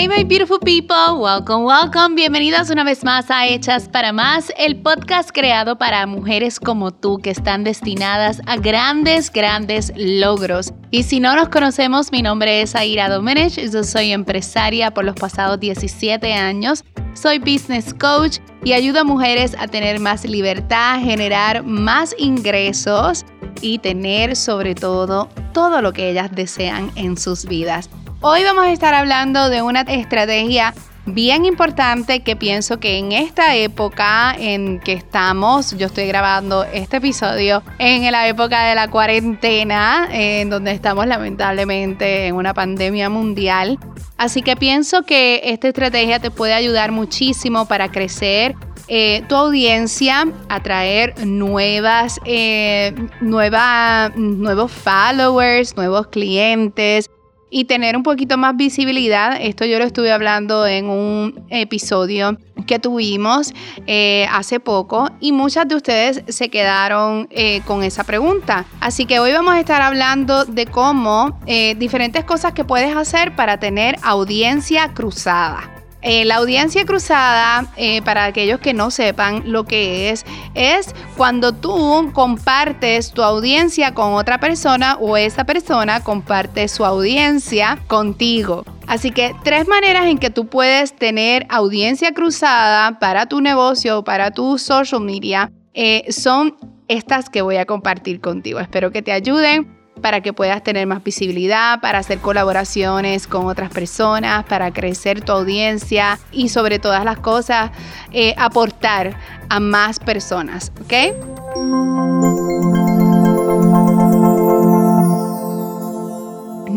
Hey my beautiful people, welcome, welcome. Bienvenidas una vez más a Hechas para Más, el podcast creado para mujeres como tú que están destinadas a grandes, grandes logros. Y si no nos conocemos, mi nombre es Aira Domenech, yo soy empresaria por los pasados 17 años, soy business coach y ayudo a mujeres a tener más libertad, generar más ingresos y tener sobre todo todo lo que ellas desean en sus vidas. Hoy vamos a estar hablando de una estrategia bien importante que pienso que en esta época en que estamos, yo estoy grabando este episodio en la época de la cuarentena, en donde estamos lamentablemente en una pandemia mundial. Así que pienso que esta estrategia te puede ayudar muchísimo para crecer eh, tu audiencia, atraer nuevas, eh, nuevos followers, nuevos clientes, y tener un poquito más visibilidad. Esto yo lo estuve hablando en un episodio que tuvimos eh, hace poco y muchas de ustedes se quedaron eh, con esa pregunta. Así que hoy vamos a estar hablando de cómo eh, diferentes cosas que puedes hacer para tener audiencia cruzada. Eh, la audiencia cruzada, eh, para aquellos que no sepan lo que es, es cuando tú compartes tu audiencia con otra persona o esa persona comparte su audiencia contigo. Así que tres maneras en que tú puedes tener audiencia cruzada para tu negocio o para tu social media eh, son estas que voy a compartir contigo. Espero que te ayuden para que puedas tener más visibilidad, para hacer colaboraciones con otras personas, para crecer tu audiencia y sobre todas las cosas, eh, aportar a más personas, ¿ok?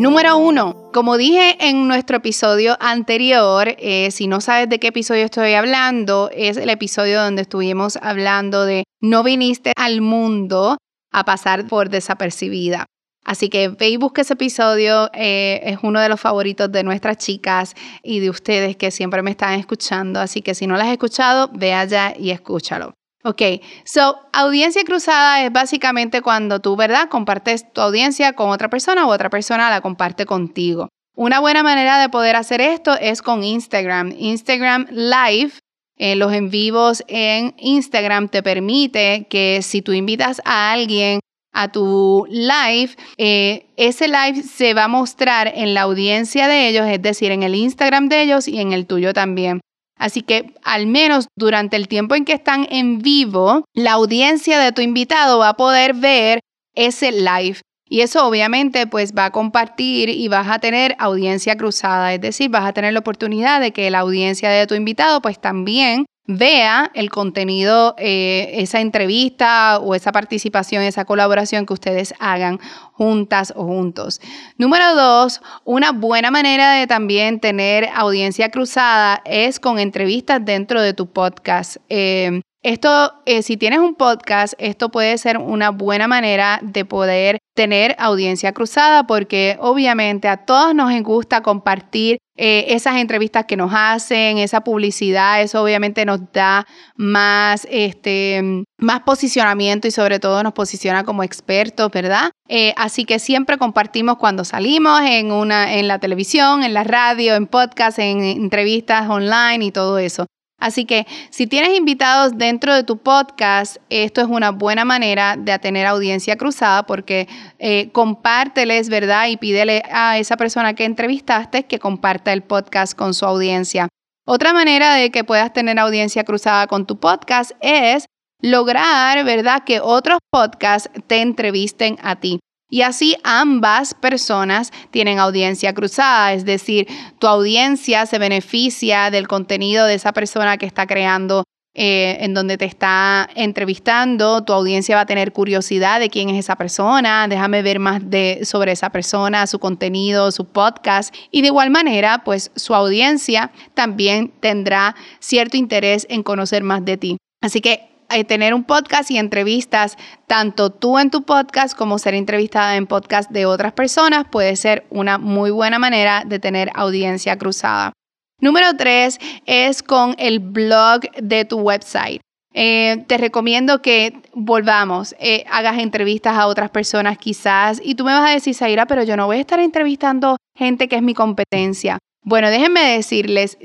Número uno, como dije en nuestro episodio anterior, eh, si no sabes de qué episodio estoy hablando, es el episodio donde estuvimos hablando de no viniste al mundo a pasar por desapercibida. Así que ve y busca ese episodio, eh, es uno de los favoritos de nuestras chicas y de ustedes que siempre me están escuchando. Así que si no las has escuchado, ve allá y escúchalo. Ok, so audiencia cruzada es básicamente cuando tú, ¿verdad? Compartes tu audiencia con otra persona o otra persona la comparte contigo. Una buena manera de poder hacer esto es con Instagram. Instagram Live eh, los en vivos en Instagram te permite que si tú invitas a alguien a tu live, eh, ese live se va a mostrar en la audiencia de ellos, es decir, en el Instagram de ellos y en el tuyo también. Así que al menos durante el tiempo en que están en vivo, la audiencia de tu invitado va a poder ver ese live. Y eso obviamente pues va a compartir y vas a tener audiencia cruzada, es decir, vas a tener la oportunidad de que la audiencia de tu invitado pues también vea el contenido, eh, esa entrevista o esa participación, esa colaboración que ustedes hagan juntas o juntos. Número dos, una buena manera de también tener audiencia cruzada es con entrevistas dentro de tu podcast. Eh, esto, eh, si tienes un podcast, esto puede ser una buena manera de poder tener audiencia cruzada porque obviamente a todos nos gusta compartir eh, esas entrevistas que nos hacen, esa publicidad, eso obviamente nos da más, este, más posicionamiento y sobre todo nos posiciona como expertos, ¿verdad? Eh, así que siempre compartimos cuando salimos en, una, en la televisión, en la radio, en podcast, en entrevistas online y todo eso. Así que si tienes invitados dentro de tu podcast, esto es una buena manera de tener audiencia cruzada porque eh, compárteles, ¿verdad? Y pídele a esa persona que entrevistaste que comparta el podcast con su audiencia. Otra manera de que puedas tener audiencia cruzada con tu podcast es lograr, ¿verdad? Que otros podcasts te entrevisten a ti. Y así ambas personas tienen audiencia cruzada, es decir, tu audiencia se beneficia del contenido de esa persona que está creando eh, en donde te está entrevistando, tu audiencia va a tener curiosidad de quién es esa persona, déjame ver más de, sobre esa persona, su contenido, su podcast y de igual manera, pues su audiencia también tendrá cierto interés en conocer más de ti. Así que eh, tener un podcast y entrevistas, tanto tú en tu podcast como ser entrevistada en podcast de otras personas, puede ser una muy buena manera de tener audiencia cruzada. Número tres es con el blog de tu website. Eh, te recomiendo que volvamos, eh, hagas entrevistas a otras personas quizás y tú me vas a decir, Zaira, pero yo no voy a estar entrevistando gente que es mi competencia. Bueno, déjenme decirles,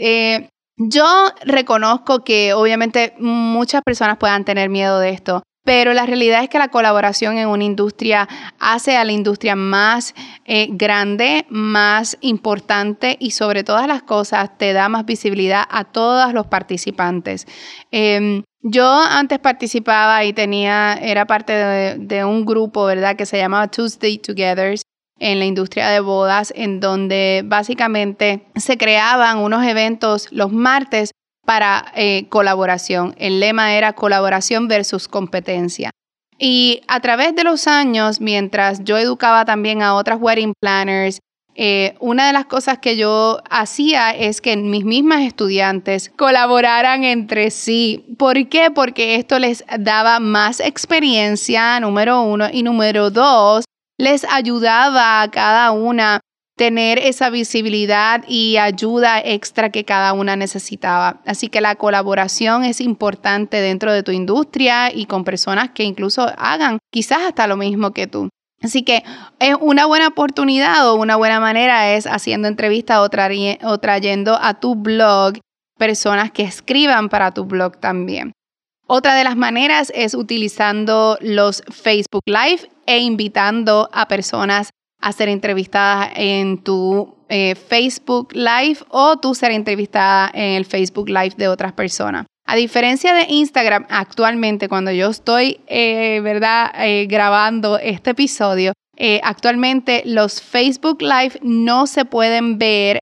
yo reconozco que obviamente muchas personas puedan tener miedo de esto, pero la realidad es que la colaboración en una industria hace a la industria más eh, grande, más importante y sobre todas las cosas te da más visibilidad a todos los participantes. Em, yo antes participaba y tenía, era parte de, de, un grupo, ¿verdad? Que se llamaba Tuesday Togethers en la industria de bodas, en donde básicamente se creaban unos eventos los martes para eh, colaboración. El lema era colaboración versus competencia. Y a través de los años, mientras yo educaba también a otras wedding planners, eh, una de las cosas que yo hacía es que mis mismas estudiantes colaboraran entre sí. ¿Por qué? Porque esto les daba más experiencia, número uno, y número dos, les ayudaba a cada una tener esa visibilidad y ayuda extra que cada una necesitaba. Así que la colaboración es importante dentro de tu industria y con personas que incluso hagan quizás hasta lo mismo que tú. Así que es una buena oportunidad o una buena manera es haciendo entrevistas o, o trayendo a tu blog personas que escriban para tu blog también. Otra de las maneras es utilizando los Facebook Live e invitando a personas a ser entrevistada en tu eh, Facebook Live o tú ser entrevistada en el Facebook Live de otras personas. A diferencia de Instagram, actualmente cuando yo estoy, eh, ¿verdad?, eh, grabando este episodio, actualmente los Facebook Live no se pueden ver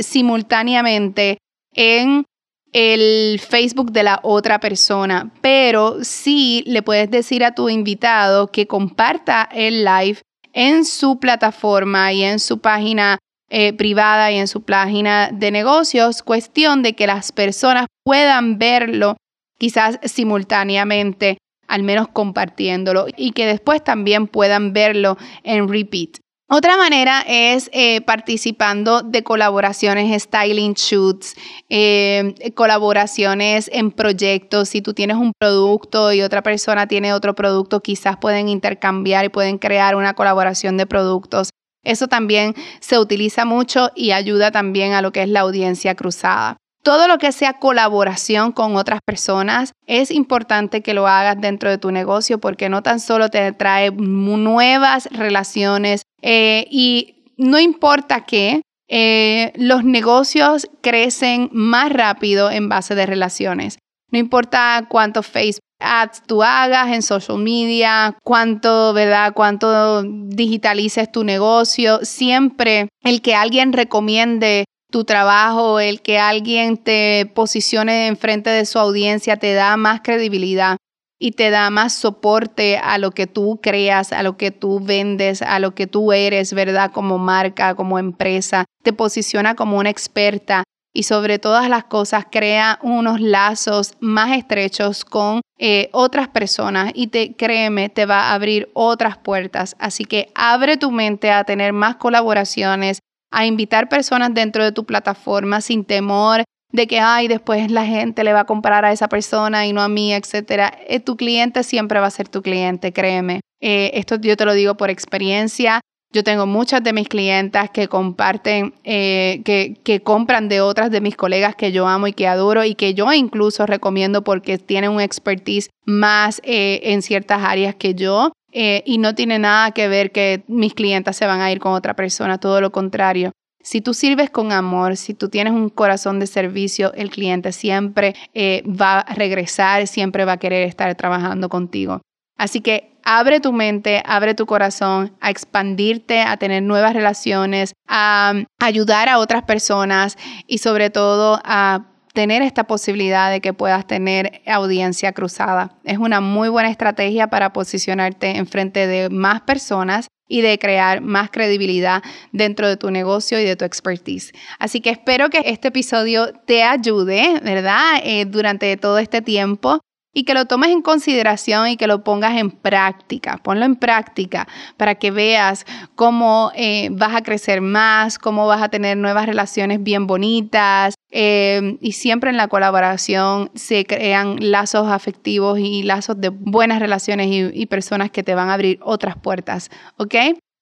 simultáneamente en el Facebook de la otra persona, pero sí le puedes decir a tu invitado que comparta el live en su plataforma y en su página eh, privada y en su página de negocios, cuestión de que las personas puedan verlo quizás simultáneamente, al menos compartiéndolo, y que después también puedan verlo en repeat. Otra manera es eh, participando de colaboraciones, styling shoots, eh, colaboraciones en proyectos. Si tú tienes un producto y otra persona tiene otro producto, quizás pueden intercambiar y pueden crear una colaboración de productos. Eso también se utiliza mucho y ayuda también a lo que es la audiencia cruzada. Todo lo que sea colaboración con otras personas es importante que lo hagas dentro de tu negocio porque no tan solo te trae nuevas relaciones eh, y no importa qué, eh, los negocios crecen más rápido en base de relaciones. No importa cuánto Facebook ads tú hagas en social media, cuánto, ¿verdad? Cuánto digitalices tu negocio, siempre el que alguien recomiende tu trabajo, el que alguien te posicione enfrente de su audiencia te da más credibilidad y te da más soporte a lo que tú creas, a lo que tú vendes, a lo que tú eres, ¿verdad? Como marca, como empresa, te posiciona como una experta y sobre todas las cosas crea unos lazos más estrechos con eh, otras personas y te créeme, te va a abrir otras puertas. Así que abre tu mente a tener más colaboraciones, a invitar personas dentro de tu plataforma sin temor de que, ay, después la gente le va a comprar a esa persona y no a mí, etcétera. Eh, tu cliente siempre va a ser tu cliente, créeme. Eh, esto yo te lo digo por experiencia. Yo tengo muchas de mis clientas que comparten, eh, que, que, compran de otras de mis colegas que yo amo y que adoro y que yo incluso recomiendo porque tienen un expertise más en ciertas áreas que yo. Eh, y no tiene nada que ver que mis clientes se van a ir con otra persona, todo lo contrario. Si tú sirves con amor, si tú tienes un corazón de servicio, el cliente siempre eh, va a regresar, siempre va a querer estar trabajando contigo. Así que abre tu mente, abre tu corazón a expandirte, a tener nuevas relaciones, a ayudar a otras personas y sobre todo a tener esta posibilidad de que puedas tener audiencia cruzada. Es una muy buena estrategia para posicionarte en frente de más personas y de crear más credibilidad dentro de tu negocio y de tu expertise. Así que espero que este episodio te ayude, ¿verdad? Eh, durante todo este tiempo y que lo tomes en consideración y que lo pongas en práctica. Ponlo en práctica para que veas cómo eh, vas a crecer más, cómo vas a tener nuevas relaciones bien bonitas. Eh, y siempre en la colaboración se crean lazos afectivos y lazos de buenas relaciones y, y personas que te van a abrir otras puertas, ¿ok?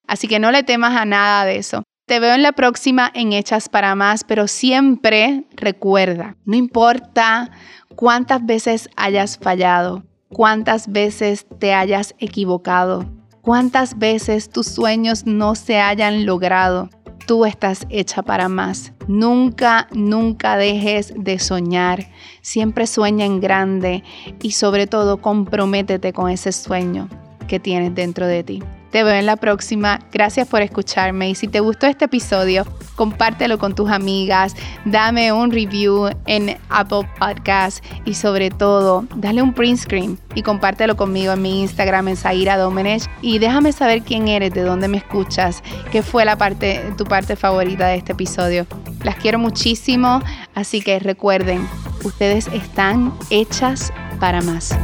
Así que no le temas a nada de eso. Te veo en la próxima en Hechas para Más, pero siempre recuerda, no importa cuántas veces hayas fallado, cuántas veces te hayas equivocado, cuántas veces tus sueños no se hayan logrado, tú estás hecha para más. Nunca, nunca dejes de soñar. Siempre sueña en grande y sobre todo comprométete con ese sueño que tienes dentro de ti. Te veo en la próxima. Gracias por escucharme. Y si te gustó este episodio, compártelo con tus amigas. Dame un review en Apple Podcast. Y sobre todo, dale un print screen y compártelo conmigo en mi Instagram, en Zaira Domenech. Y déjame saber quién eres, de dónde me escuchas, qué fue la parte, tu parte favorita de este episodio. Las quiero muchísimo. Así que recuerden, ustedes están hechas para más.